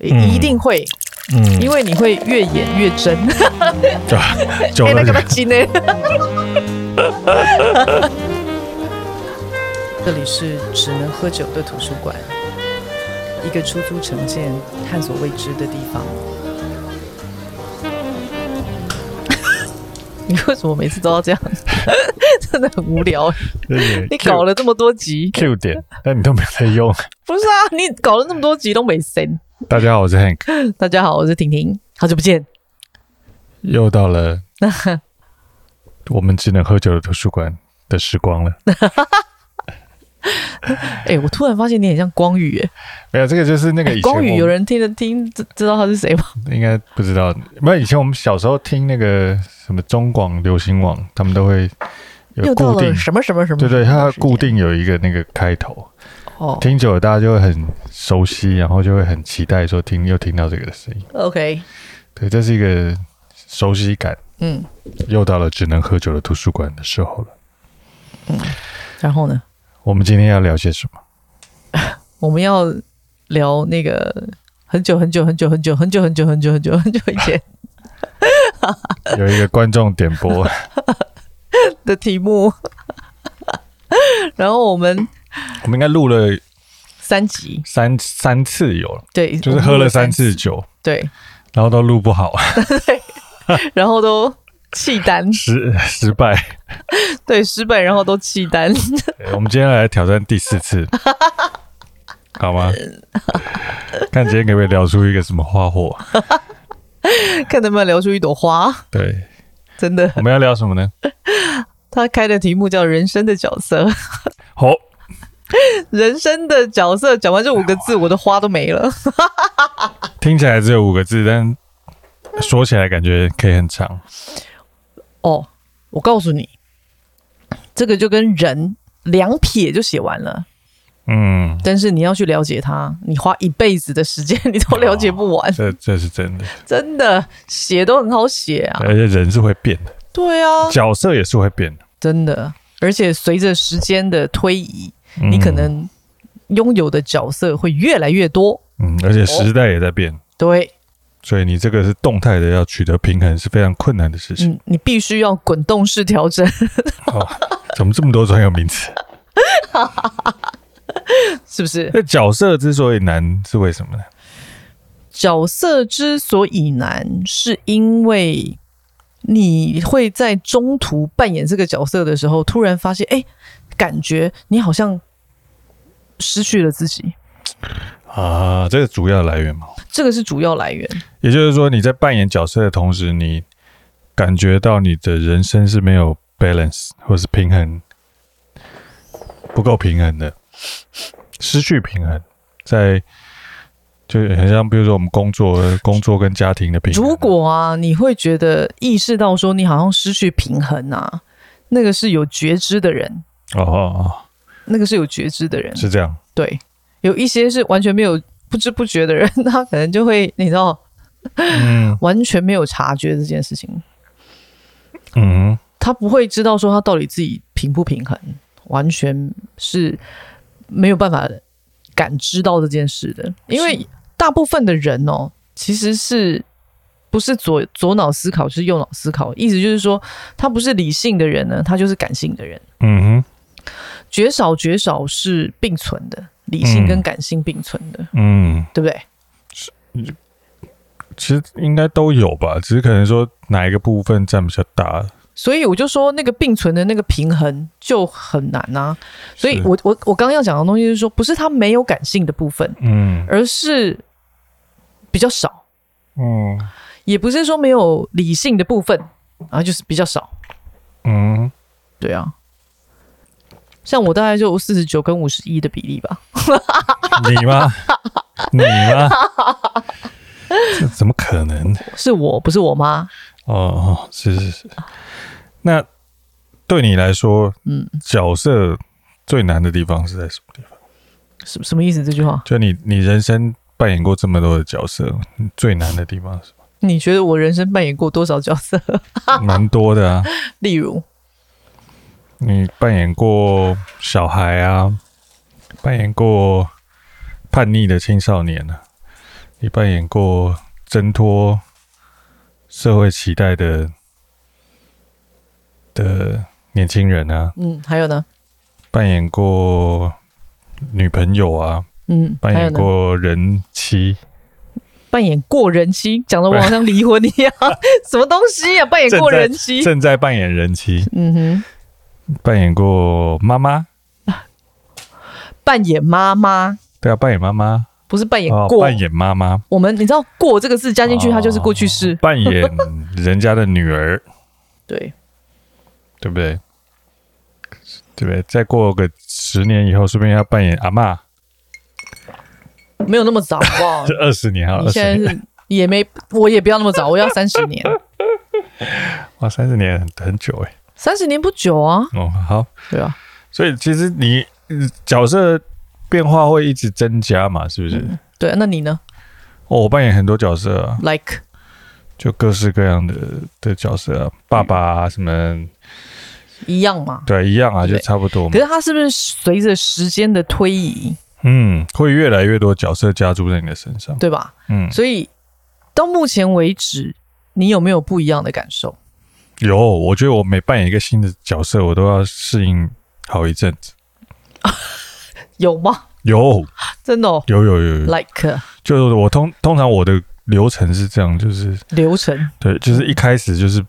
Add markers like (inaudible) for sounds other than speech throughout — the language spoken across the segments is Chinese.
一定会，嗯，因为你会越演越真，(laughs) 对，哎，那个不行呢。(laughs) 这里是只能喝酒的图书馆，一个出租城建、探索未知的地方。(laughs) 你为什么每次都要这样？真的很无聊。你搞了这么多集 Q 点，但你都没在用。不是啊，你搞了那么多集都没声。大家好，我是 Hank。(laughs) 大家好，我是婷婷。好久不见。又到了 (laughs) 我们只能喝酒的图书馆的时光了。(laughs) 哎、欸，我突然发现你很像光宇哎。没有，这个就是那个以前、欸、光宇，有人听得听知知道他是谁吗？应该不知道。没有，以前我们小时候听那个什么中广流行网，他们都会有固定什么什么什么。对对，它固定有一个那个开头。哦，听久了大家就会很熟悉，然后就会很期待说听又听到这个的声音。OK，对，这是一个熟悉感。嗯，又到了只能喝酒的图书馆的时候了。嗯，然后呢？我们今天要聊些什么？(laughs) 我们要聊那个很久很久很久很久很久很久很久很久很久以前，(laughs) 有一个观众点播 (laughs) 的题目，然后我们我们应该录了三集，三三次有了，对，就是喝了三次酒，对，然后都录不好，(laughs) 对，然后都。弃单 (laughs) 失失败，对失败，然后都弃单。我们今天来挑战第四次，(laughs) 好吗？看今天可不可以聊出一个什么花火？看能不能聊出一朵花？对，真的。我们要聊什么呢？他开的题目叫“人生的角色”。好，(laughs) 人生的角色讲完这五个字，我的花都没了。(laughs) 听起来只有五个字，但说起来感觉可以很长。哦，我告诉你，这个就跟人两撇就写完了，嗯，但是你要去了解他，你花一辈子的时间，你都了解不完。哦、这这是真的，真的写都很好写啊，而且人是会变的，对啊，角色也是会变的，真的，而且随着时间的推移，嗯、你可能拥有的角色会越来越多，嗯，而且时代也在变，哦、对。所以你这个是动态的，要取得平衡是非常困难的事情。嗯，你必须要滚动式调整。哦，怎么这么多专有名词？(laughs) 是不是？那角色之所以难是为什么呢？角色之所以难，是因为你会在中途扮演这个角色的时候，突然发现，哎，感觉你好像失去了自己。啊，这个主要来源吗？这个是主要来源，也就是说，你在扮演角色的同时，你感觉到你的人生是没有 balance 或是平衡，不够平衡的，失去平衡，在就很像，比如说我们工作、工作跟家庭的平衡。如果啊，你会觉得意识到说你好像失去平衡啊，那个是有觉知的人哦，哦，哦，那个是有觉知的人，是这样，对。有一些是完全没有不知不觉的人，他可能就会你知道，嗯，完全没有察觉这件事情，嗯，他不会知道说他到底自己平不平衡，完全是没有办法感知到这件事的，因为大部分的人哦，其实是不是左左脑思考，就是右脑思考，意思就是说他不是理性的人呢，他就是感性的人，嗯哼，绝少绝少是并存的。理性跟感性并存的，嗯，对不对？是，其实应该都有吧，只是可能说哪一个部分占比较大。所以我就说那个并存的那个平衡就很难啊。所以我我我刚刚要讲的东西是说，不是他没有感性的部分，嗯，而是比较少，嗯，也不是说没有理性的部分，然后就是比较少，嗯，对啊。像我大概就四十九跟五十一的比例吧。(laughs) 你吗？你吗？这怎么可能？是我不是我妈。哦，是是是。那对你来说，嗯，角色最难的地方是在什么地方？什什么意思？这句话？就你你人生扮演过这么多的角色，最难的地方是什么？你觉得我人生扮演过多少角色？(laughs) 蛮多的啊。例如。你扮演过小孩啊，扮演过叛逆的青少年啊，你扮演过挣脱社会期待的的年轻人啊，嗯，还有呢？扮演过女朋友啊，嗯，扮演过人妻，扮演过人妻，讲的我好像离婚一样，(laughs) 什么东西啊？扮演过人妻，正在扮演人妻，嗯哼，扮演过妈妈，扮演妈妈，对啊，扮演妈妈，不是扮演过，扮演妈妈。我们你知道“过”这个字加进去，它就是过去式。扮演人家的女儿，对，对不对？对不对？再过个十年以后，说不定要扮演阿嬷，没有那么早，好不好？这 (laughs) 二十年啊，你现在是也没，我也不要那么早，我要三十年。(laughs) 哇，三十年很很久哎，三十年不久啊。哦，好，对啊，所以其实你角色变化会一直增加嘛，是不是？嗯、对、啊，那你呢？哦，我扮演很多角色啊，like 就各式各样的的角色啊，爸爸啊什么。一样嘛？对，一样啊，就差不多嘛。可是它是不是随着时间的推移，嗯，会越来越多角色加注在你的身上，对吧？嗯，所以到目前为止，你有没有不一样的感受？有，我觉得我每扮演一个新的角色，我都要适应好一阵子。(laughs) 有吗？有，真的哦，有有有有，like，就是我通通常我的流程是这样，就是流程，对，就是一开始就是。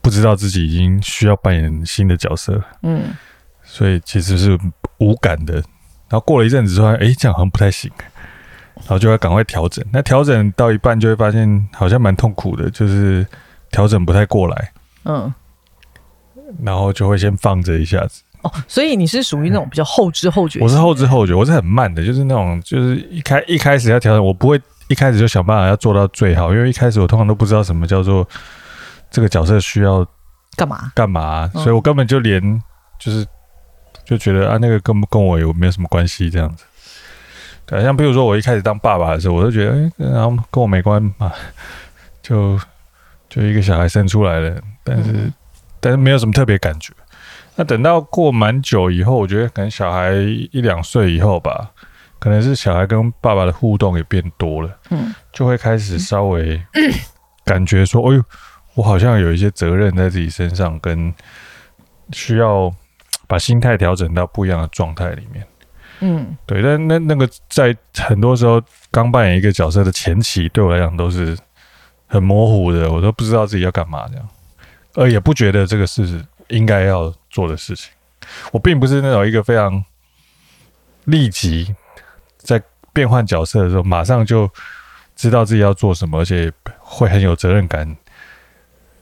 不知道自己已经需要扮演新的角色，嗯，所以其实是无感的。然后过了一阵子之后，哎，这样好像不太行，然后就要赶快调整。那调整到一半就会发现好像蛮痛苦的，就是调整不太过来，嗯，然后就会先放着一下子。哦，所以你是属于那种比较后知后觉？我是后知后觉，我是很慢的，就是那种就是一开一开始要调整，我不会一开始就想办法要做到最好，因为一开始我通常都不知道什么叫做。这个角色需要干嘛？干嘛、啊？所以我根本就连就是就觉得啊，那个跟跟我有没有什么关系？这样子，对，像比如说我一开始当爸爸的时候，我就觉得，哎，然后跟我没关嘛，就就一个小孩生出来了，但是、嗯、但是没有什么特别感觉。那等到过蛮久以后，我觉得可能小孩一两岁以后吧，可能是小孩跟爸爸的互动也变多了，嗯，就会开始稍微感觉说，哎呦。我好像有一些责任在自己身上，跟需要把心态调整到不一样的状态里面。嗯，对。但那那个在很多时候刚扮演一个角色的前期，对我来讲都是很模糊的，我都不知道自己要干嘛这样，而也不觉得这个是应该要做的事情。我并不是那种一个非常立即在变换角色的时候马上就知道自己要做什么，而且会很有责任感。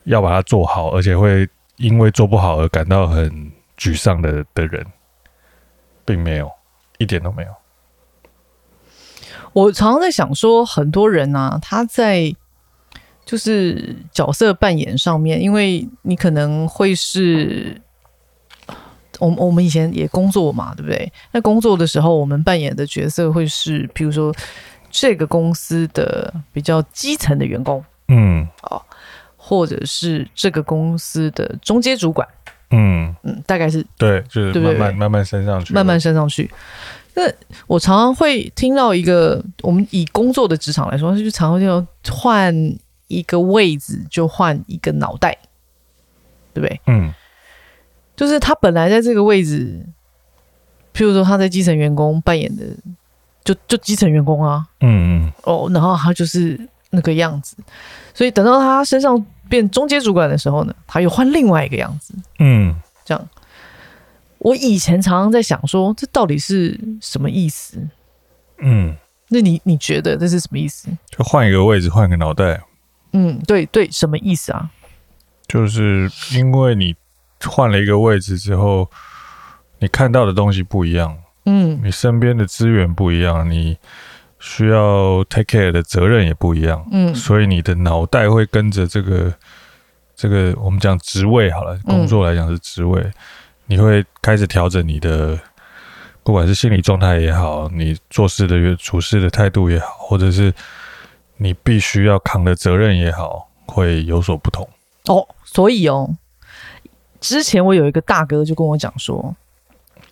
要把它做好，而且会因为做不好而感到很沮丧的的人，并没有，一点都没有。我常常在想说，很多人啊，他在就是角色扮演上面，因为你可能会是，我我们以前也工作嘛，对不对？那工作的时候，我们扮演的角色会是，比如说这个公司的比较基层的员工，嗯，哦。或者是这个公司的中阶主管，嗯嗯，大概是对，就是慢慢慢慢升上去，慢慢升上去。那我常常会听到一个，我们以工作的职场来说，就常常要换一个位置就换一个脑袋，对不对？嗯，就是他本来在这个位置，譬如说他在基层员工扮演的，就就基层员工啊，嗯嗯，哦，然后他就是那个样子，所以等到他身上。变中阶主管的时候呢，他又换另外一个样子。嗯，这样。我以前常常在想说，这到底是什么意思？嗯，那你你觉得这是什么意思？就换一个位置，换个脑袋。嗯，对对，什么意思啊？就是因为你换了一个位置之后，你看到的东西不一样。嗯，你身边的资源不一样，你。需要 take care 的责任也不一样，嗯，所以你的脑袋会跟着这个这个我们讲职位好了，工作来讲是职位，嗯，你会开始调整你的不管是心理状态也好，你做事的处事的态度也好，或者是你必须要扛的责任也好，会有所不同。哦，所以哦，之前我有一个大哥就跟我讲说，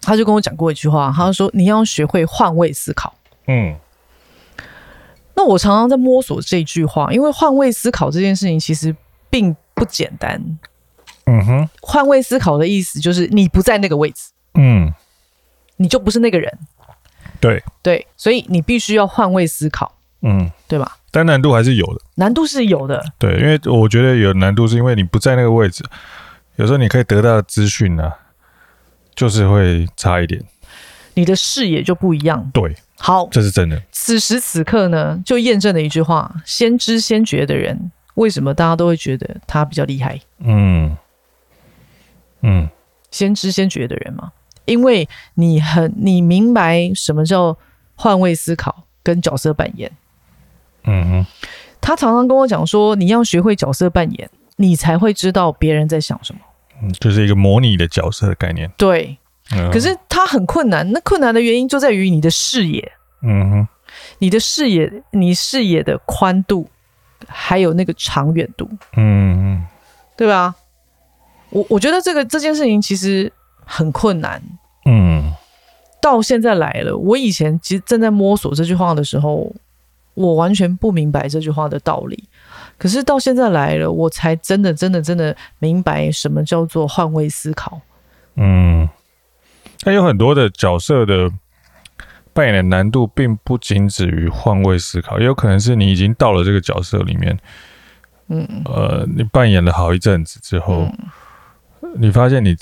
他就跟我讲过一句话，他说你要学会换位思考，嗯。那我常常在摸索这句话，因为换位思考这件事情其实并不简单。嗯哼，换位思考的意思就是你不在那个位置，嗯，你就不是那个人。对对，所以你必须要换位思考，嗯，对吧？但难度还是有的，难度是有的。对，因为我觉得有难度是因为你不在那个位置，有时候你可以得到的资讯呢，就是会差一点，你的视野就不一样。对，好，这是真的。此时此刻呢，就验证了一句话：先知先觉的人，为什么大家都会觉得他比较厉害？嗯嗯，先知先觉的人嘛，因为你很你明白什么叫换位思考跟角色扮演。嗯哼，他常常跟我讲说，你要学会角色扮演，你才会知道别人在想什么。嗯，就是一个模拟的角色的概念。对，嗯、可是他很困难。那困难的原因就在于你的视野。嗯哼，你的视野，你视野的宽度，还有那个长远度。嗯哼，对吧？我我觉得这个这件事情其实很困难。嗯，到现在来了，我以前其实正在摸索这句话的时候。我完全不明白这句话的道理，可是到现在来了，我才真的、真的、真的明白什么叫做换位思考。嗯，那有很多的角色的扮演的难度，并不仅止于换位思考，也有可能是你已经到了这个角色里面，嗯，呃，你扮演了好一阵子之后，嗯，你发现你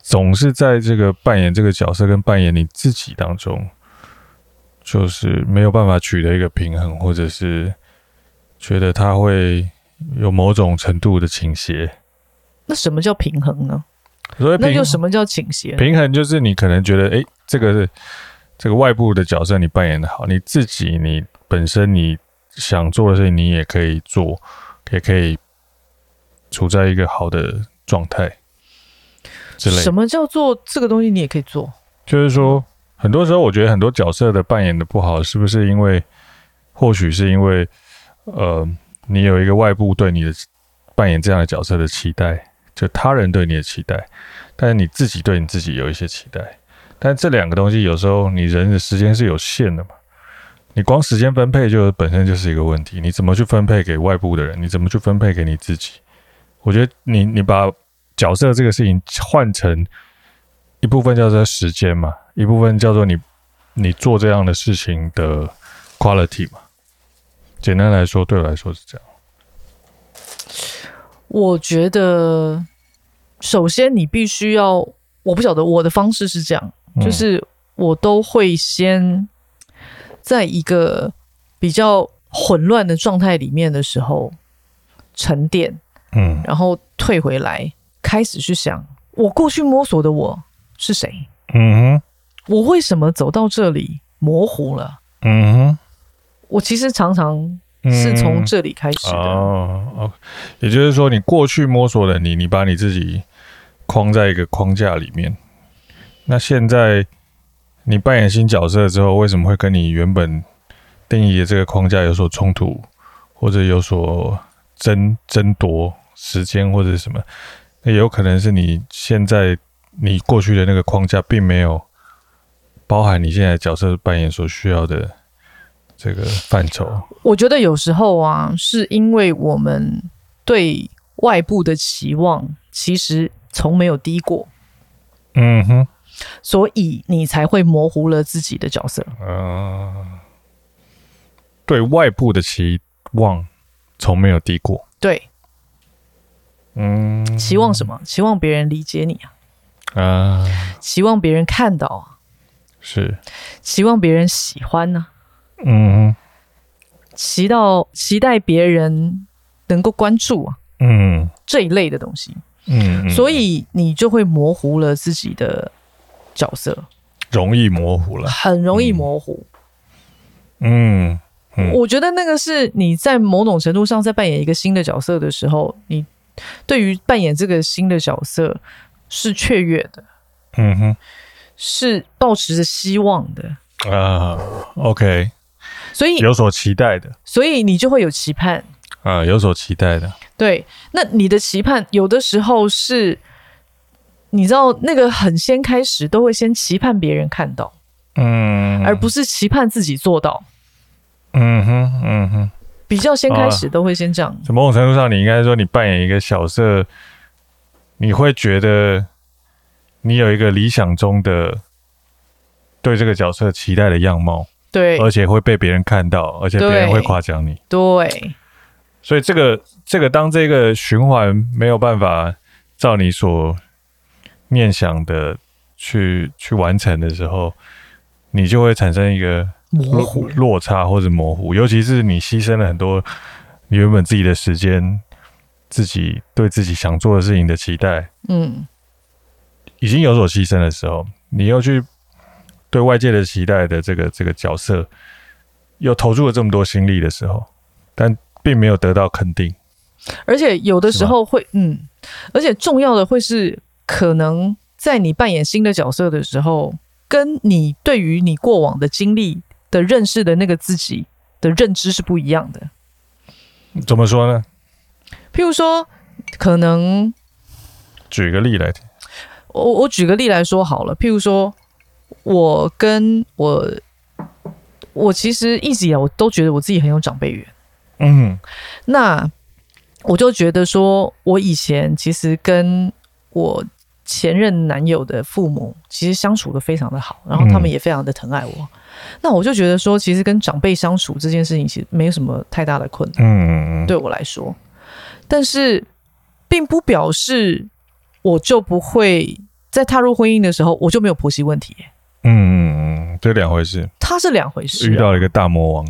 总是在这个扮演这个角色跟扮演你自己当中。就是没有办法取得一个平衡，或者是觉得他会有某种程度的倾斜。那什么叫平衡呢？所以那就什么叫倾斜？平衡就是你可能觉得，哎，这个是这个外部的角色你扮演的好，你自己你本身你想做的事情你也可以做，也可以处在一个好的状态之类。什么叫做这个东西你也可以做？就是说。很多时候，我觉得很多角色的扮演的不好，是不是因为，或许是因为，呃，你有一个外部对你的扮演这样的角色的期待，就他人对你的期待，但是你自己对你自己有一些期待，但这两个东西有时候你人的时间是有限的嘛，你光时间分配就本身就是一个问题，你怎么去分配给外部的人，你怎么去分配给你自己？我觉得你你把角色这个事情换成一部分叫做时间嘛。一部分叫做你，你做这样的事情的 quality 嘛。简单来说，对我来说是这样。我觉得，首先你必须要，我不晓得我的方式是这样，嗯、就是我都会先在一个比较混乱的状态里面的时候沉淀，嗯，然后退回来，开始去想我过去摸索的我是谁，嗯哼。我为什么走到这里模糊了？嗯哼，我其实常常是从这里开始的。哦，哦，也就是说，你过去摸索的你，你把你自己框在一个框架里面。那现在你扮演新角色之后，为什么会跟你原本定义的这个框架有所冲突，或者有所争争夺时间，或者什么？那有可能是你现在你过去的那个框架并没有。包含你现在角色扮演所需要的这个范畴，我觉得有时候啊，是因为我们对外部的期望其实从没有低过，嗯哼，所以你才会模糊了自己的角色。嗯、呃，对外部的期望从没有低过，对，嗯，期望什么？期望别人理解你啊，啊、呃，期望别人看到。啊。是，期望别人喜欢呢、啊，嗯，期到期待别人能够关注啊，嗯，这一类的东西，嗯，所以你就会模糊了自己的角色，容易模糊了，很容易模糊，嗯，嗯，我觉得那个是你在某种程度上在扮演一个新的角色的时候，你对于扮演这个新的角色是雀跃的，嗯哼。是抱持着希望的啊，uh，OK，所以有所期待的，所以你就会有期盼啊，uh, 有所期待的。对，那你的期盼有的时候是，你知道那个很先开始都会先期盼别人看到，嗯，而不是期盼自己做到。嗯哼，嗯哼，比较先开始都会先这样。从、啊、某种程度上，你应该说你扮演一个小色，你会觉得你有一个理想中的对这个角色期待的样貌，对，而且会被别人看到，而且别人会夸奖你，对。所以这个这个当这个循环没有办法照你所念想的去去完成的时候，你就会产生一个模糊。落差或者模糊，尤其是你牺牲了很多你原本自己的时间，自己对自己想做的事情的期待，嗯，已经有所牺牲的时候，你又去对外界的期待的这个这个角色，又投入了这么多心力的时候，但并没有得到肯定，而且有的时候会，嗯，而且重要的会是，可能在你扮演新的角色的时候，跟你对于你过往的经历的认识的那个自己的认知是不一样的。怎么说呢？譬如说，可能举个例来听。我我举个例来说好了。譬如说，我跟我我其实一直以来我都觉得我自己很有长辈缘。嗯，那我就觉得说，我以前其实跟我前任男友的父母其实相处的非常的好，然后他们也非常的疼爱我。嗯、那我就觉得说，其实跟长辈相处这件事情其实没有什么太大的困难。嗯，对我来说，但是并不表示我就不会在踏入婚姻的时候我就没有婆媳问题。嗯嗯嗯，这两回事，它是两回事，啊，遇到了一个大魔王。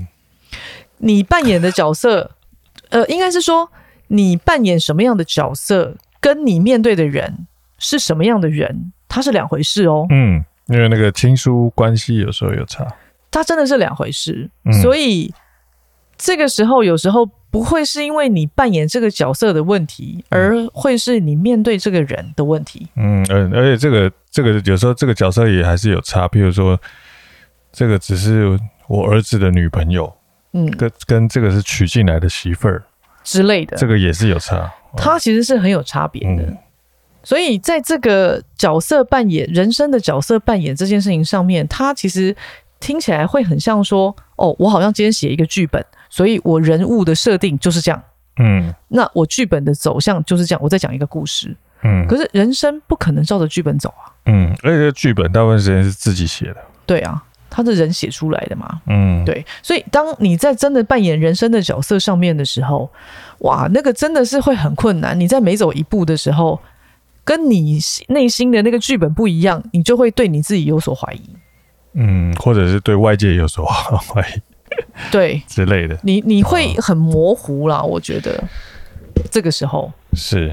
你扮演的角色，呃，应该是说你扮演什么样的角色，跟你面对的人是什么样的人，它是两回事哦。嗯，因为那个亲疏关系有时候有差，它真的是两回事。嗯，所以这个时候有时候不会是因为你扮演这个角色的问题，而会是你面对这个人的问题。嗯，而而且这个这个有时候这个角色也还是有差，比如说这个只是我儿子的女朋友。嗯，跟跟这个是娶进来的媳妇儿之类的，这个也是有差，它其实是很有差别的。嗯、所以在这个角色扮演、人生的角色扮演这件事情上面，它其实听起来会很像说：“哦，我好像今天写一个剧本，所以我人物的设定就是这样。”嗯，那我剧本的走向就是这样，我在讲一个故事。嗯，可是人生不可能照着剧本走啊。嗯，而且剧本大部分时间是自己写的。对啊。他是人写出来的嘛？嗯，对，所以当你在真的扮演人生的角色上面的时候，哇，那个真的是会很困难。你在每走一步的时候，跟你内心的那个剧本不一样，你就会对你自己有所怀疑，嗯，或者是对外界有所怀疑，(laughs) 对之类的。你你会很模糊啦，我觉得这个时候是。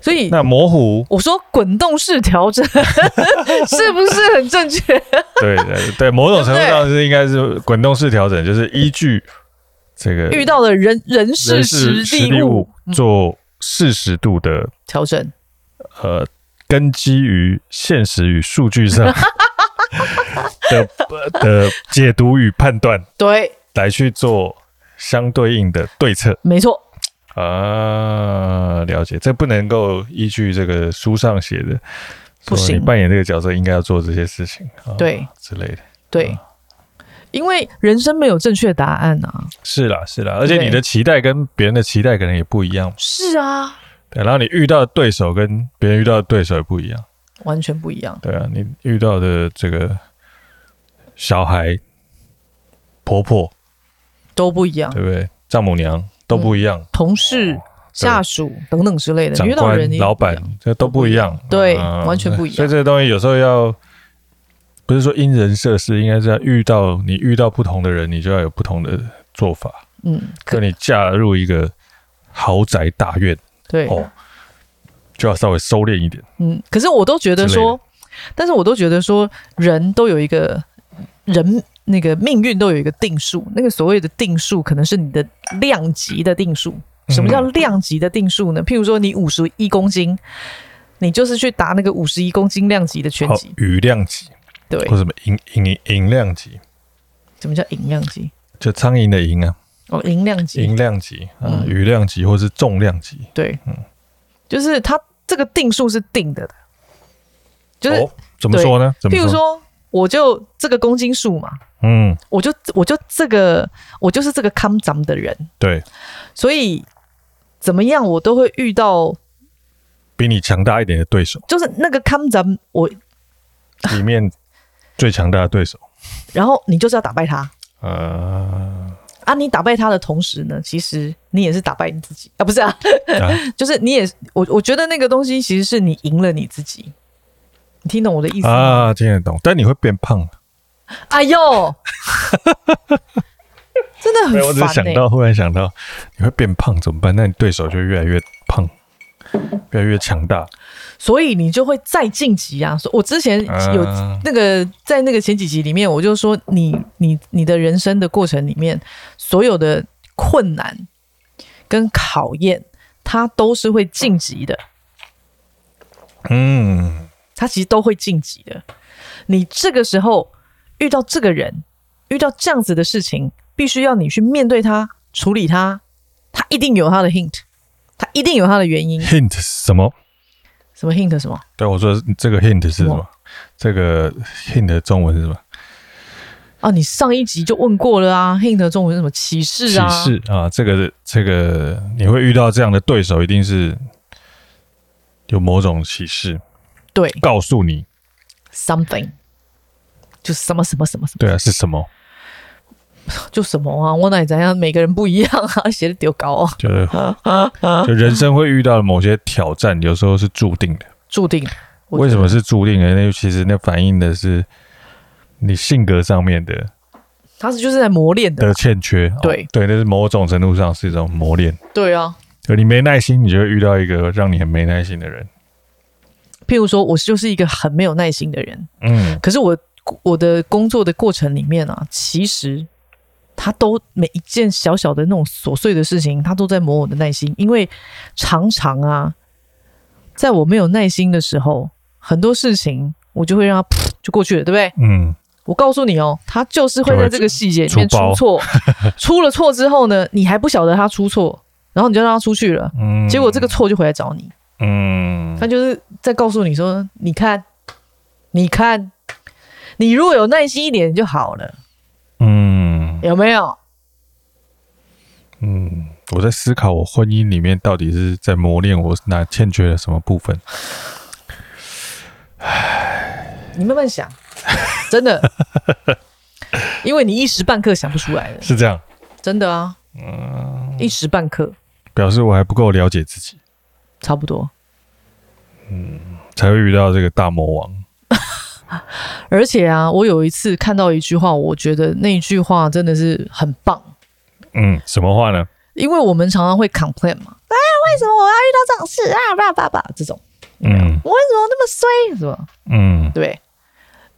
所以那模糊，我说滚动式调整 (laughs) 是不是很正确？对对对，某种程度上是应该是滚动式调整，就是依据这个遇到的人人事实地物做适时度的调整。呃，根基于现实与数据上 (laughs) (laughs) 的的解读与判断，(laughs) 对，来去做相对应的对策。没错。啊，了解，这不能够依据这个书上写的，不行，你扮演这个角色应该要做这些事情，对、啊、之类的，对，啊、因为人生没有正确答案啊，是啦，是啦，而且你的期待跟别人的期待可能也不一样，是啊，对，然后你遇到的对手跟别人遇到的对手也不一样，完全不一样，对啊，你遇到的这个小孩、婆婆都不一样，对不对？丈母娘。都不一样，嗯、同事、下属等等之类的，遇到人、老板这都不一样，对，嗯、完全不一样。所以这个东西有时候要不是说因人设事，应该是要遇到你遇到不同的人，你就要有不同的做法。嗯，可你嫁入一个豪宅大院，对哦，就要稍微收敛一点。嗯，可是我都觉得说，但是我都觉得说，人都有一个人。那个命运都有一个定数，那个所谓的定数可能是你的量级的定数。什么叫量级的定数呢？嗯、譬如说你五十一公斤，你就是去打那个五十一公斤量级的拳击。羽量级，对，或什么银银银量级？什么叫银量级？就苍蝇的蝇啊。哦，银量级，银量级啊，羽量级或是重量级。对，嗯，就是它这个定数是定的的，就是、哦、怎么说呢？怎么？譬如说。我就这个公斤数嘛，嗯，我就我就这个我就是这个康咱们的人，对，所以怎么样我都会遇到比你强大一点的对手，就是那个康咱我里面最强大的对手，(laughs) 然后你就是要打败他，呃，啊，你打败他的同时呢，其实你也是打败你自己啊，不是啊，啊 (laughs) 就是你也我我觉得那个东西其实是你赢了你自己。你听懂我的意思吗？啊，听得懂，但你会变胖。哎呦，(laughs) 真的很烦、欸。我只是想到，忽然想到，你会变胖怎么办？那你对手就越来越胖，越来越强大。所以你就会再晋级啊！我之前有那个在那个前几集里面，我就说你你你的人生的过程里面，所有的困难跟考验，它都是会晋级的。嗯。它其实都会晋级的。你这个时候遇到这个人，遇到这样子的事情，必须要你去面对他，处理他。他一定有他的 hint，他一定有他的原因。hint 是什么？什么 hint 什么？对，我说这个 hint 是什么？这个 hint 的中文是什么？啊，你上一集就问过了啊。hint 的中文是什么？歧视啊。启示啊，这个这个你会遇到这样的对手，一定是有某种歧视。对，告诉你，something，就是什么什么什么什么。对啊，是什么？(laughs) 就什么啊？我哪怎样？每个人不一样啊，(laughs) 写的丢高啊。就是 (laughs) 就人生会遇到的某些挑战，有时候是注定的。注定？为什么是注定的？那其实那反映的是你性格上面的，他是就是在磨练的的欠缺。对、哦、对，那是某种程度上是一种磨练。对啊，就你没耐心，你就会遇到一个让你很没耐心的人。譬如说，我就是一个很没有耐心的人，嗯，可是我我的工作的过程里面啊，其实他都每一件小小的那种琐碎的事情，他都在磨我的耐心，因为常常啊，在我没有耐心的时候，很多事情我就会让他噗 (laughs) 就过去了，对不对？嗯，我告诉你哦，他就是会在这个细节里面出错，出，出了错之后呢，你还不晓得他出错，然后你就让他出去了，嗯，结果这个错就回来找你。嗯，他就是在告诉你说：“你看，你看，你如果有耐心一点就好了。”嗯，有没有？嗯，我在思考我婚姻里面到底是在磨练我哪欠缺了什么部分。唉，你慢慢想，(laughs) 真的，因为你一时半刻想不出来的。是这样，真的啊，嗯，一时半刻，表示我还不够了解自己。差不多，嗯，才会遇到这个大魔王。(laughs) 而且啊，我有一次看到一句话，我觉得那一句话真的是很棒。嗯，什么话呢？因为我们常常会 complain 嘛，哎，为什么我要遇到这种事啊？爸爸爸这种，嗯，我为什么那么衰？是吧？嗯，对。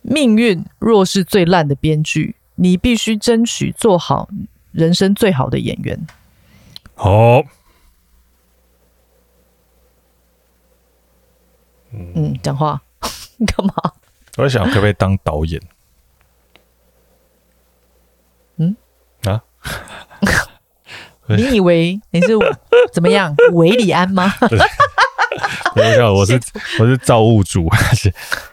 命运若是最烂的编剧，你必须争取做好人生最好的演员。好。嗯，讲话你 (laughs) 干嘛？我在想可不可以当导演？嗯啊？(laughs) 你以为你是怎么样？(laughs) 韦礼安吗？我想我是 (laughs) 我是造物主，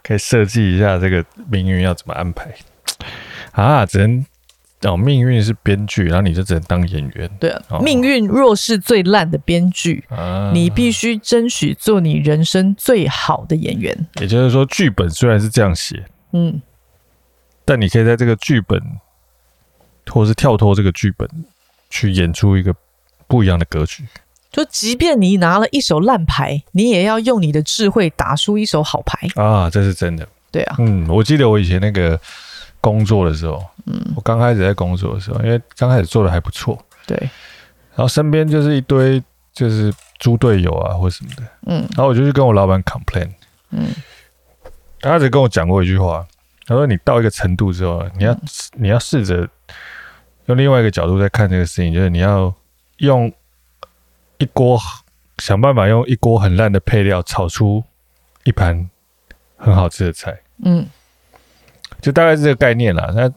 可以设计一下这个命运要怎么安排啊？只能。哦，命运是编剧，然后你就只能当演员。对啊，哦、命运若是最烂的编剧，啊、你必须争取做你人生最好的演员。也就是说，剧本虽然是这样写，嗯，但你可以在这个剧本，或是跳脱这个剧本，去演出一个不一样的格局。就即便你拿了一手烂牌，你也要用你的智慧打出一手好牌啊！这是真的。对啊，嗯，我记得我以前那个。工作的时候，嗯，我刚开始在工作的时候，因为刚开始做的还不错，对，然后身边就是一堆就是猪队友啊或什么的，嗯，然后我就去跟我老板 complain，嗯，他只跟我讲过一句话，他说你到一个程度之后，你要、嗯、你要试着用另外一个角度在看这个事情，就是你要用一锅想办法用一锅很烂的配料炒出一盘很好吃的菜，嗯。就大概是这个概念啦，那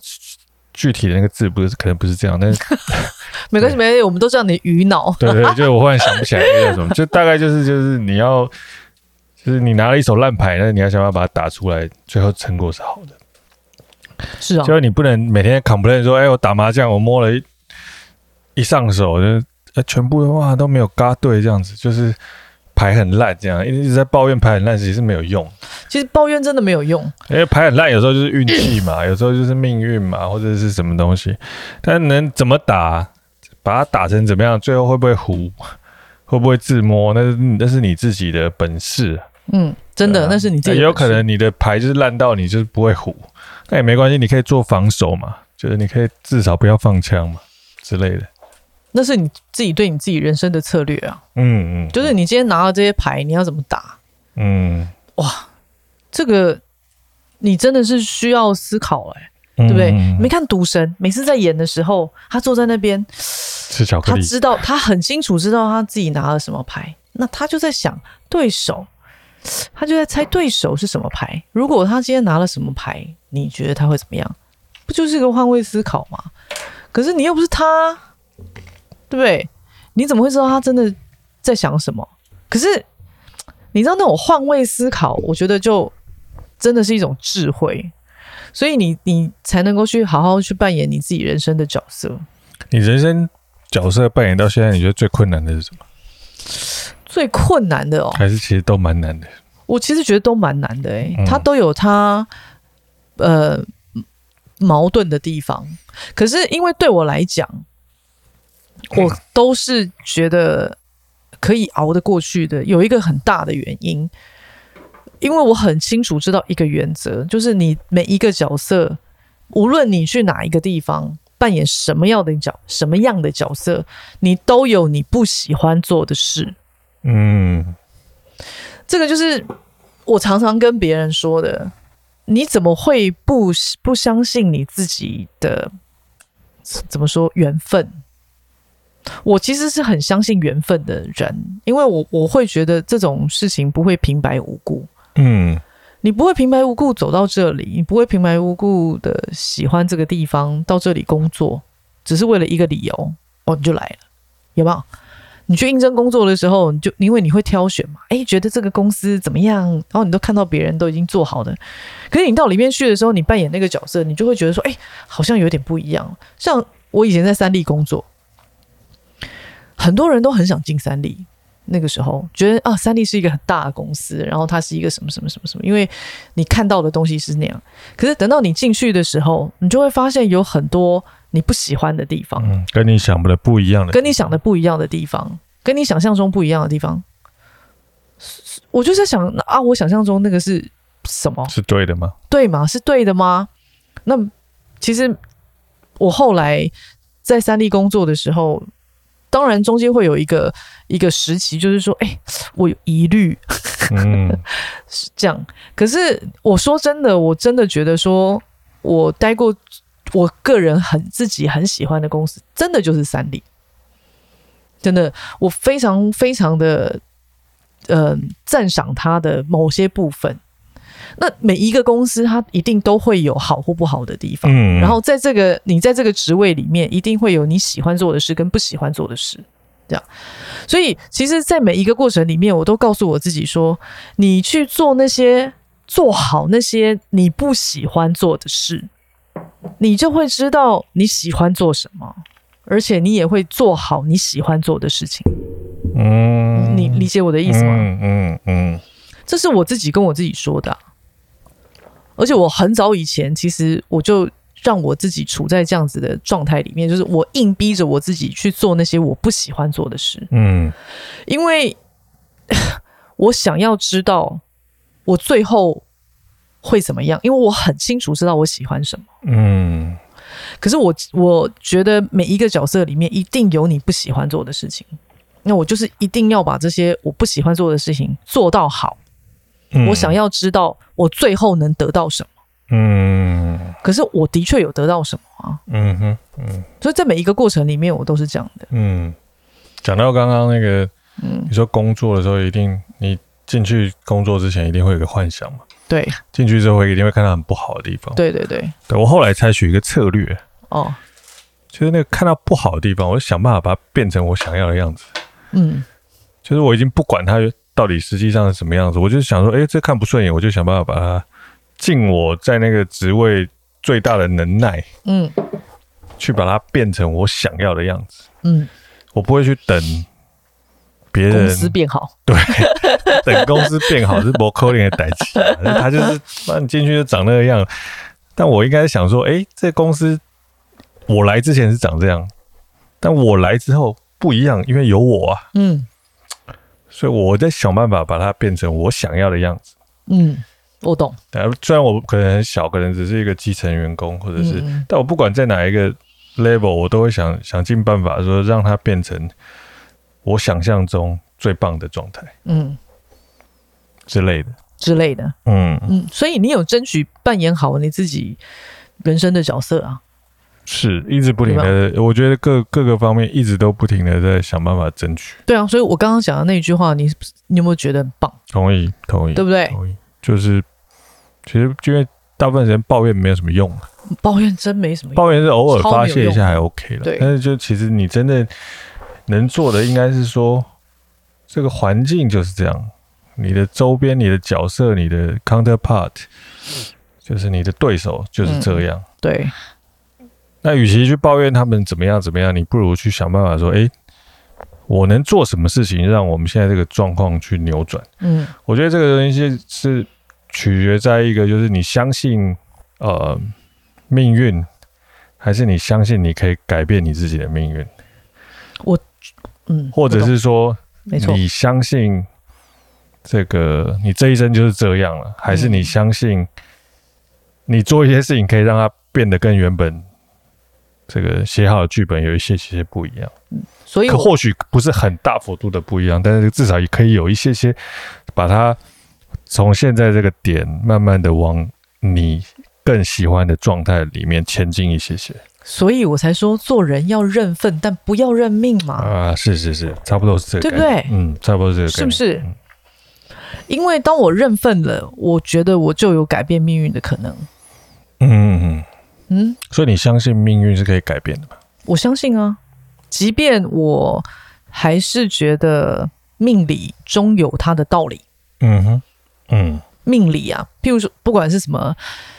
具体的那个字不是可能不是这样，但是 (laughs) 没关系，没关系，我们都知道你的鱼脑。对，对对，就我忽然想不起来那个什么，就大概就是就是你要，就是你拿了一手烂牌，那你要想办法把它打出来，最后成果是好的。是啊，就是你不能每天 complain 说，哎、欸，我打麻将我摸了一一上手就呃全部的话都没有嘎对这样子，就是牌很烂这样，一直在抱怨牌很烂，其实是没有用。其实抱怨真的没有用，因为牌很烂，有时候就是运气嘛，(clears throat) 有时候就是命运嘛，或者是什么东西。但能怎么打，把它打成怎么样，最后会不会糊，会不会自摸，那是那是你自己的本事。嗯，真的，啊、那是你自己。也有可能你的牌就是烂到你就是不会糊，那也没关系，你可以做防守嘛，就是你可以至少不要放枪嘛之类的。那是你自己对你自己人生的策略啊。嗯嗯，就是你今天拿了这些牌，你要怎么打？嗯，哇。这个你真的是需要思考哎、欸，对不对？嗯、没看赌神每次在演的时候，他坐在那边吃巧克力，他知道他很清楚知道他自己拿了什么牌，那他就在想对手，他就在猜对手是什么牌。如果他今天拿了什么牌，你觉得他会怎么样？不就是一个换位思考吗？可是你又不是他，对不对？你怎么会知道他真的在想什么？可是你知道那种换位思考，我觉得就。真的是一种智慧，所以你你才能够去好好去扮演你自己人生的角色。你人生角色扮演到现在，你觉得最困难的是什么？最困难的哦，还是其实都蛮难的。我其实觉得都蛮难的哎、欸，它都有它呃矛盾的地方。可是因为对我来讲，我都是觉得可以熬得过去的。有一个很大的原因。因为我很清楚知道一个原则，就是你每一个角色，无论你去哪一个地方扮演什么样的角，什么样的角色，你都有你不喜欢做的事。嗯，这个就是我常常跟别人说的。你怎么会不不相信你自己的？怎么说缘分？我其实是很相信缘分的人，因为我我会觉得这种事情不会平白无故。嗯，你不会平白无故走到这里，你不会平白无故的喜欢这个地方，到这里工作，只是为了一个理由哦，你就来了，有没有？你去应征工作的时候，你就因为你会挑选嘛，诶，觉得这个公司怎么样，然后你都看到别人都已经做好的，可是你到里面去的时候，你扮演那个角色，你就会觉得说，诶，好像有点不一样。像我以前在三立工作，很多人都很想进三立。那个时候觉得啊，三立是一个很大的公司，然后它是一个什么什么什么什么，因为你看到的东西是那样。可是等到你进去的时候，你就会发现有很多你不喜欢的地方，嗯，跟你想的不一样的，跟你想的不一样的地方，跟你想象中不一样的地方。我就在想啊，我想象中那个是什么？是对的吗？对吗？是对的吗？那其实我后来在三立工作的时候。当然，中间会有一个一个时期，就是说，哎，我有疑虑，嗯，(laughs) 是这样。可是我说真的，我真的觉得说，我待过，我个人很自己很喜欢的公司，真的就是三立。真的，我非常非常的，呃，赞赏他的某些部分。那每一个公司，它一定都会有好或不好的地方。嗯，然后在这个你在这个职位里面，一定会有你喜欢做的事跟不喜欢做的事，这样。所以，其实，在每一个过程里面，我都告诉我自己说：你去做那些做好那些你不喜欢做的事，你就会知道你喜欢做什么，而且你也会做好你喜欢做的事情。嗯，你理解我的意思吗？嗯嗯嗯，这是我自己跟我自己说的啊。而且我很早以前，其实我就让我自己处在这样子的状态里面，就是我硬逼着我自己去做那些我不喜欢做的事。嗯，因为 (sighs) 我想要知道我最后会怎么样，因为我很清楚知道我喜欢什么。嗯，可是我我觉得每一个角色里面一定有你不喜欢做的事情，那我就是一定要把这些我不喜欢做的事情做到好。我想要知道我最后能得到什么，嗯，可是我的确有得到什么啊，嗯哼，嗯，所以在每一个过程里面，我都是这样的，嗯。讲到刚刚那个，嗯，你说工作的时候，一定你进去工作之前，一定会有个幻想嘛，对，进去之后会一定会看到很不好的地方，对对对，对我后来采取一个策略，哦，就是那个看到不好的地方，我就想办法把它变成我想要的样子，嗯，就是我已经不管它。到底实际上是什么样子？我就想说，哎、欸，这看不顺眼，我就想办法把它尽我在那个职位最大的能耐，嗯，去把它变成我想要的样子，嗯，我不会去等别人公司变好，对，等公司变好是不可能的代志，他就是把你进去就长那个样，但我应该想说，哎、欸，这公司我来之前是长这样，但我来之后不一样，因为有我啊，嗯，所以我在想办法把它变成我想要的样子，嗯。我懂，但虽然我可能很小，可能只是一个基层员工，或者是，嗯、但我不管在哪一个 level，我都会想想尽办法说让它变成我想象中最棒的状态，嗯，之类的，之类的，嗯。嗯，所以你有争取扮演好你自己人生的角色啊，是一直不停的，我觉得各各个方面一直都不停的在想办法争取，对啊，所以我刚刚讲的那句话，你你有没有觉得很棒？同意，同意，对不对？同意。就是，其实因为大部分时间抱怨没有什么用，抱怨真没什么用。抱怨是偶尔发泄一下还 OK 了，对。但是就其实你真的能做的，应该是说，这个环境就是这样，你的周边、你的角色、你的 counterpart，就是你的对手就是这样。嗯、对。那与其去抱怨他们怎么样怎么样，你不如去想办法说，哎。我能做什么事情让我们现在这个状况去扭转？嗯，我觉得这个东西是取决在一个，就是你相信呃命运，还是你相信你可以改变你自己的命运？我嗯，或者是说，你相信这个你这一生就是这样了，还是你相信你做一些事情可以让它变得跟原本这个写好的剧本有一些些不一样？嗯。所以，可或许不是很大幅度的不一样，但是至少也可以有一些些，把它从现在这个点慢慢的往你更喜欢的状态里面前进一些些。所以我才说，做人要认份，但不要认命嘛。啊，是是是，差不多是这个，对不对？嗯，差不多是这个，是不是？嗯，因为当我认份了，我觉得我就有改变命运的可能。嗯嗯嗯嗯，所以你相信命运是可以改变的吗？我相信啊。即便我还是觉得命理终有它的道理，嗯哼，嗯，命理啊，譬如说，不管是什么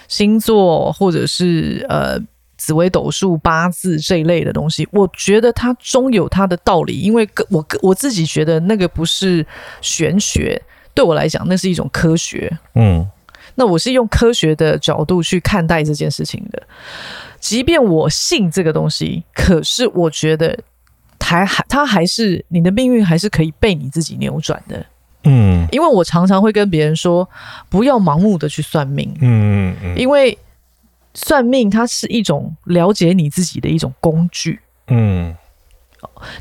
星座，或者是呃紫微斗数、八字这一类的东西，我觉得它终有它的道理，因为我我自己觉得那个不是玄学，对我来讲，那是一种科学，嗯，那我是用科学的角度去看待这件事情的。即便我信这个东西，可是我觉得还还它还是你的命运还是可以被你自己扭转的。嗯，因为我常常会跟别人说，不要盲目的去算命。嗯嗯嗯，因为算命它是一种了解你自己的一种工具。嗯，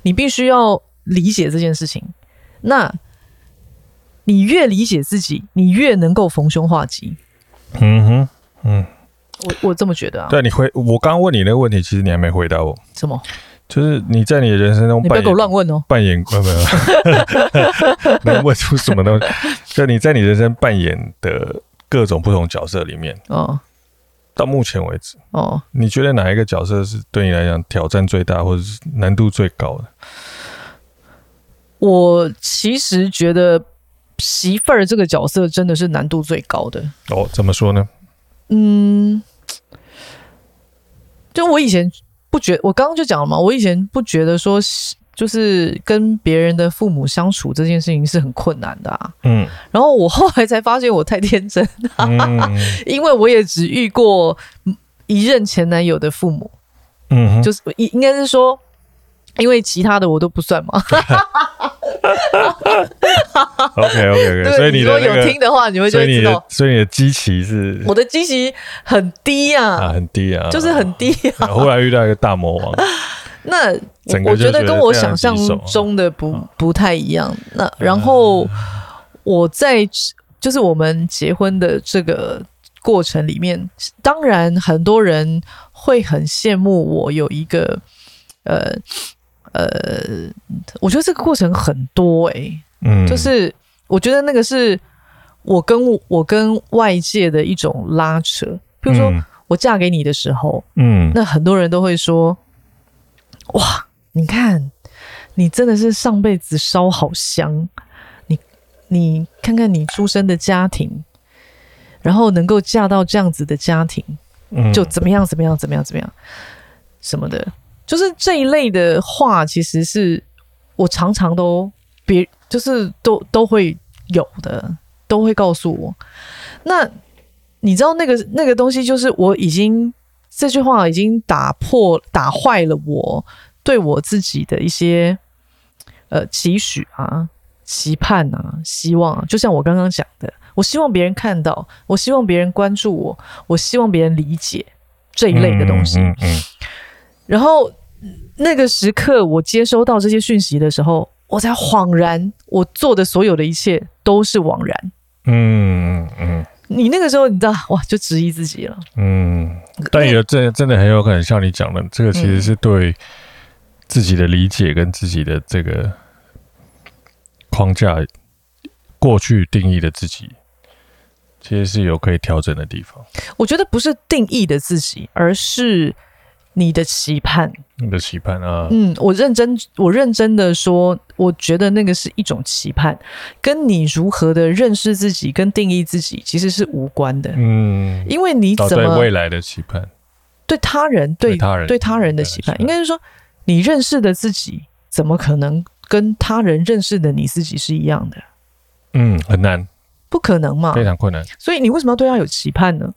你必须要理解这件事情。那你越理解自己，你越能够逢凶化吉。嗯哼，嗯。我我这么觉得啊。对，你回我刚刚问你那个问题，其实你还没回答我。什么？就是你在你的人生中，你不要给我乱问哦。扮演没有没有，能问出什么东西？就你在你人生扮演的各种不同角色里面，哦，到目前为止，哦，你觉得哪一个角色是对你来讲挑战最大，或者是难度最高的？我其实觉得媳妇儿这个角色真的是难度最高的。哦，怎么说呢？嗯，就我以前不觉，我刚刚就讲了嘛，我以前不觉得说，就是跟别人的父母相处这件事情是很困难的啊。嗯，然后我后来才发现我太天真了，嗯、(laughs) 因为我也只遇过一任前男友的父母。嗯，就是应应该是说。因为其他的我都不算嘛。OK OK OK，(laughs) 所以你如果有听的话，你会就会知道。所以你的基期是？我的基期很低呀、啊，啊，很低啊，就是很低啊。后来遇到一个大魔王，(laughs) 那我觉得跟我想象中的不不太一样。那然后我在就是我们结婚的这个过程里面，当然很多人会很羡慕我有一个呃。呃，我觉得这个过程很多哎、欸，嗯，就是我觉得那个是我跟我跟外界的一种拉扯。比如说我嫁给你的时候，嗯，那很多人都会说，哇，你看你真的是上辈子烧好香，你你看看你出生的家庭，然后能够嫁到这样子的家庭，就怎么样怎么样怎么样怎么样什么的，就是这一类的话，其实是我常常都别就是都都会有的，都会告诉我。那你知道那个那个东西，就是我已经这句话已经打破打坏了我对我自己的一些呃期许啊、期盼啊、希望，就像我刚刚讲的。我希望别人看到，我希望别人关注我，我希望别人理解这一类的东西。然后那个时刻，我接收到这些讯息的时候，我才恍然，我做的所有的一切都是枉然。嗯嗯，嗯你那个时候，你知道，哇，就质疑自己了。嗯，但也真真的很有可能像你讲的，这个其实是对自己的理解跟自己的这个框架过去定义的自己。其实是有可以调整的地方。我觉得不是定义的自己，而是你的期盼。你的期盼啊，嗯，我认真，我认真的说，我觉得那个是一种期盼，跟你如何的认识自己跟定义自己其实是无关的。嗯，因为你怎么对未来的期盼，对他人，对，对他人，对他人的期盼，应该是说你认识的自己，怎么可能跟他人认识的你自己是一样的？嗯，很难。不可能嘛，非常困难。所以你为什么要对他有期盼呢？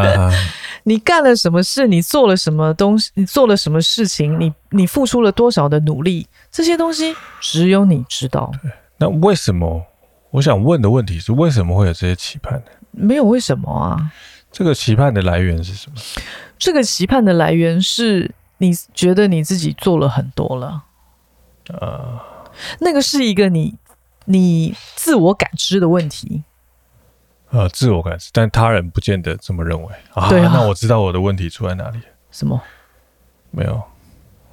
(laughs) 你干了什么事？你做了什么东西？你做了什么事情？你你付出了多少的努力？这些东西只有你知道。那为什么？我想问的问题是：为什么会有这些期盼呢？没有为什么啊？这个期盼的来源是什么？这个期盼的来源是你觉得你自己做了很多了。呃，那个是一个你。你自我感知的问题，呃，自我感知，但他人不见得这么认为啊。对啊，那我知道我的问题出在哪里。什么？没有，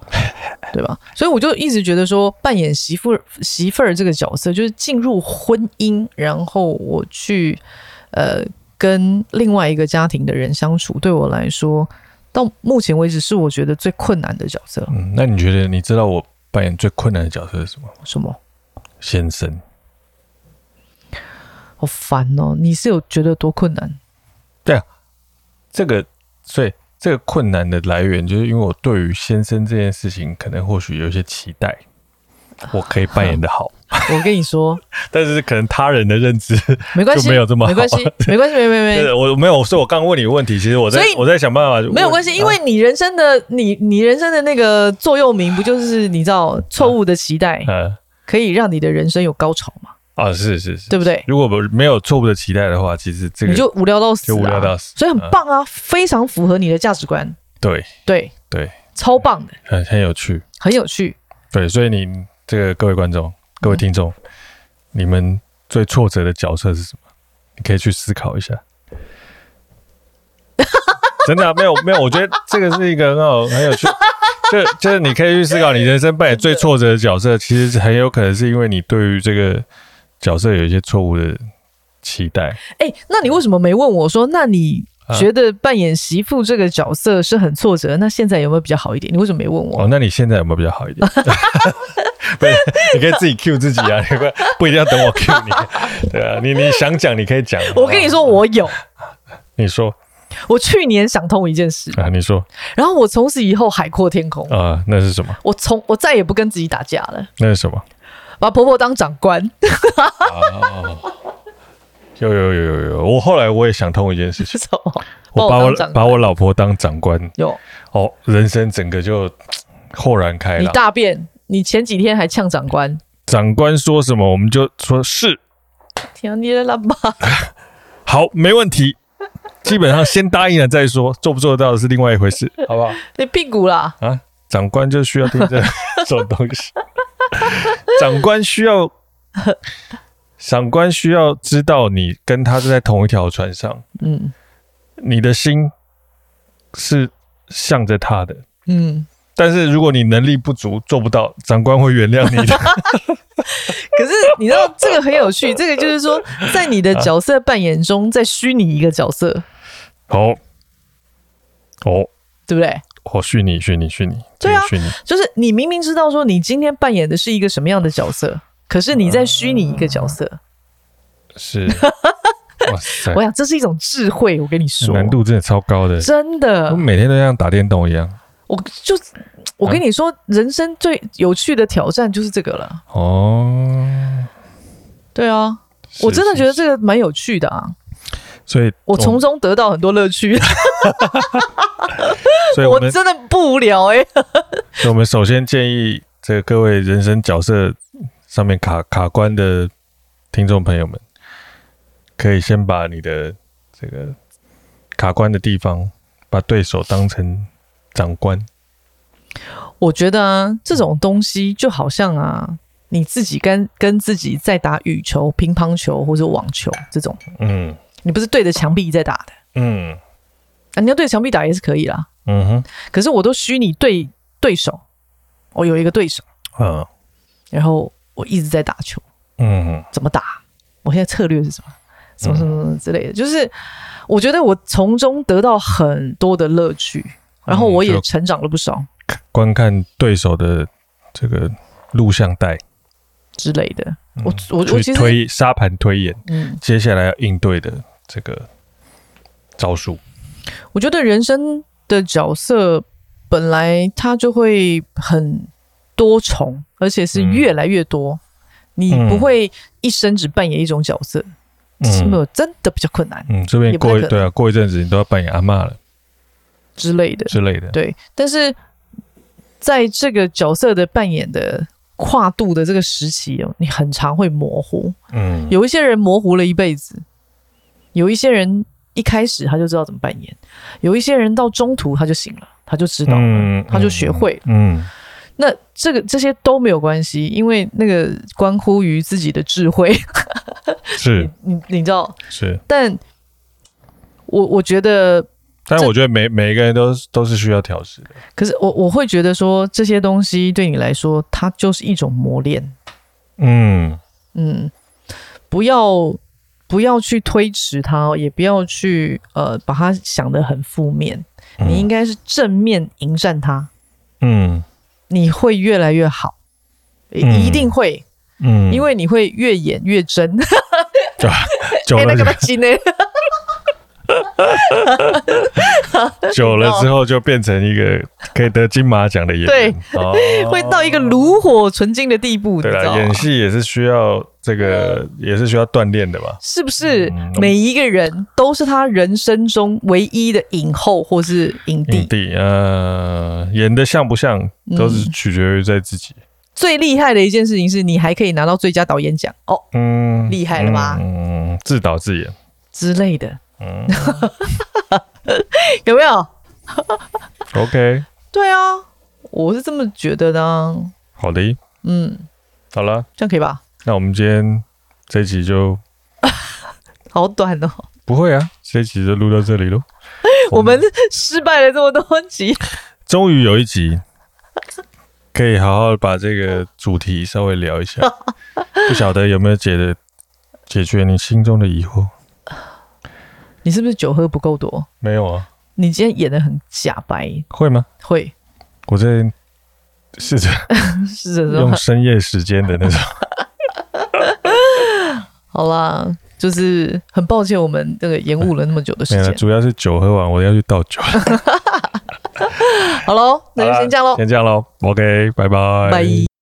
(laughs) 对吧？所以我就一直觉得说，扮演媳妇媳妇儿这个角色，就是进入婚姻，然后我去呃跟另外一个家庭的人相处，对我来说，到目前为止是我觉得最困难的角色。嗯，那你觉得你知道我扮演最困难的角色是什么？什么？先生，好烦哦！你是有觉得多困难？对啊，这个所以这个困难的来源，就是因为我对于先生这件事情，可能或许有一些期待，我可以扮演的好。(laughs) 我跟你说，(laughs) 但是可能他人的认知没关系，没有这么好，没关系，没关系，没没没，(laughs) 我没有，所以我刚问你个问题，其实我在我在想办法，没有关系，因为你人生的你你人生的那个座右铭，不就是你知道错误的期待？嗯。可以让你的人生有高潮吗？啊，是是是，对不对？如果没有错误的期待的话，其实这个你就无聊到死，就无聊到死，所以很棒啊，非常符合你的价值观。对对对，超棒的，很很有趣，很有趣。对，所以你这个各位观众、各位听众，你们最挫折的角色是什么？你可以去思考一下。(laughs) 真的啊没有没有，我觉得这个是一个很好很有趣。就就是你可以去思考，你人生扮演最挫折的角色，其实很有可能是因为你对于这个角色有一些错误的期待。哎，那你为什么没问我说，那你觉得扮演媳妇这个角色是很挫折？那现在有没有比较好一点？你为什么没问我？哦，那你现在有没有比较好一点？(laughs) 不是，你可以自己 cue 自己啊，你不不一定要等我 cue 你。(laughs) 对啊，你你想讲你可以讲。我跟你说，我有。你说。我去年想通一件事啊，你说，然后我从此以后海阔天空啊，那是什么？我从我再也不跟自己打架了。那是什么？把婆婆当长官。(laughs) 哦、有有有有有，我后来我也想通一件事情，我把我把我老婆当长官，有哦，人生整个就豁然开朗。你大变，你前几天还呛长官，长官说什么我们就说是，听你的喇叭。(laughs) 好，没问题。基本上先答应了再说，做不做得到的是另外一回事，(laughs) 好不好？你屁股啦！啊，长官就需要听这种东西。(laughs) 长官需要，长官需要知道你跟他是在同一条船上。嗯，你的心是向着他的。嗯，但是如果你能力不足，做不到，长官会原谅你的。(laughs) 可是你知道这个很有趣，这个就是说，在你的角色扮演中，在虚拟一个角色。哦，哦，对不对？哦，虚拟，虚拟，虚拟，对啊，虚拟，就是你明明知道说你今天扮演的是一个什么样的角色，可是你在虚拟一个角色，是，(laughs) 哇塞！我想这是一种智慧，我跟你说，难度真的超高的，真的。我每天都像打电动一样。我就我跟你说，啊、人生最有趣的挑战就是这个了。哦，对啊，我真的觉得这个蛮有趣的啊。所以我从中得到很多乐趣。(laughs) 所以我，我真的不无聊哎、欸。(laughs) 所以我们首先建议这个各位人生角色上面卡卡关的听众朋友们，可以先把你的这个卡关的地方，把对手当成长官。我觉得啊，这种东西就好像啊，你自己跟跟自己在打羽球、乒乓球或者网球这种，嗯，你不是对着墙壁在打的，嗯，啊，你要对着墙壁打也是可以啦，嗯哼。可是我都虚拟对对手，我有一个对手，嗯，然后我一直在打球，嗯哼，怎么打？我现在策略是什么？什么什么什么之类的，就是我觉得我从中得到很多的乐趣，然后我也成长了不少。观看对手的这个录像带。之类的，我我我其实推沙盘推演，嗯，接下来要应对的这个招数。我觉得人生的角色本来它就会很多重，而且是越来越多。你不会一生只扮演一种角色，是没有真的比较困难。嗯，这边过对啊，过一阵子你都要扮演阿嬷了之类的之类的。对，但是。在这个角色的扮演的跨度的这个时期哦，你很常会模糊。嗯，有一些人模糊了一辈子，有一些人一开始他就知道怎么扮演，有一些人到中途他就醒了，他就知道了，嗯、他就学会了。嗯，那这个这些都没有关系，因为那个关乎于自己的智慧。(laughs) 是，你你知道是，但我我觉得。但是我觉得每每一个人都都是需要调试的。可是我我会觉得说，这些东西对你来说，它就是一种磨练。嗯嗯，不要不要去推迟它，也不要去呃把它想得很负面。嗯、你应该是正面迎战它。嗯，你会越来越好，嗯、一定会。嗯，因为你会越演越真。(laughs) 就 (laughs) 那个金呢？(laughs) 久了之后就变成一个可以得金马奖的演员，对，哦、会到一个炉火纯青的地步。对了，演戏也是需要这个，也是需要锻炼的吧？是不是？嗯、每一个人都是他人生中唯一的影后或是影帝。影帝，呃，演的像不像，都是取决于在自己。嗯、最厉害的一件事情是你还可以拿到最佳导演奖哦，嗯，厉害了吧？嗯，自导自演之类的。嗯，(laughs) 有没有？OK，对啊，我是这么觉得的啊。好的，嗯，好了，这样可以吧？那我们今天这一集就 (laughs) 好短哦。不会啊，这一集就录到这里喽。(laughs) 我们失败了这么多集，终于有一集可以好好把这个主题稍微聊一下。(laughs) 不晓得有没有解的解决你心中的疑惑？你是不是酒喝不够多？没有啊。你今天演的很假白。会吗？会。我在试着试着用深夜时间的那种。好啦，就是很抱歉，我们这个延误了那么久的时间。主要是酒喝完，我要去倒酒。(laughs) 好喽，那就先这样喽。先这样喽。OK，拜拜。拜。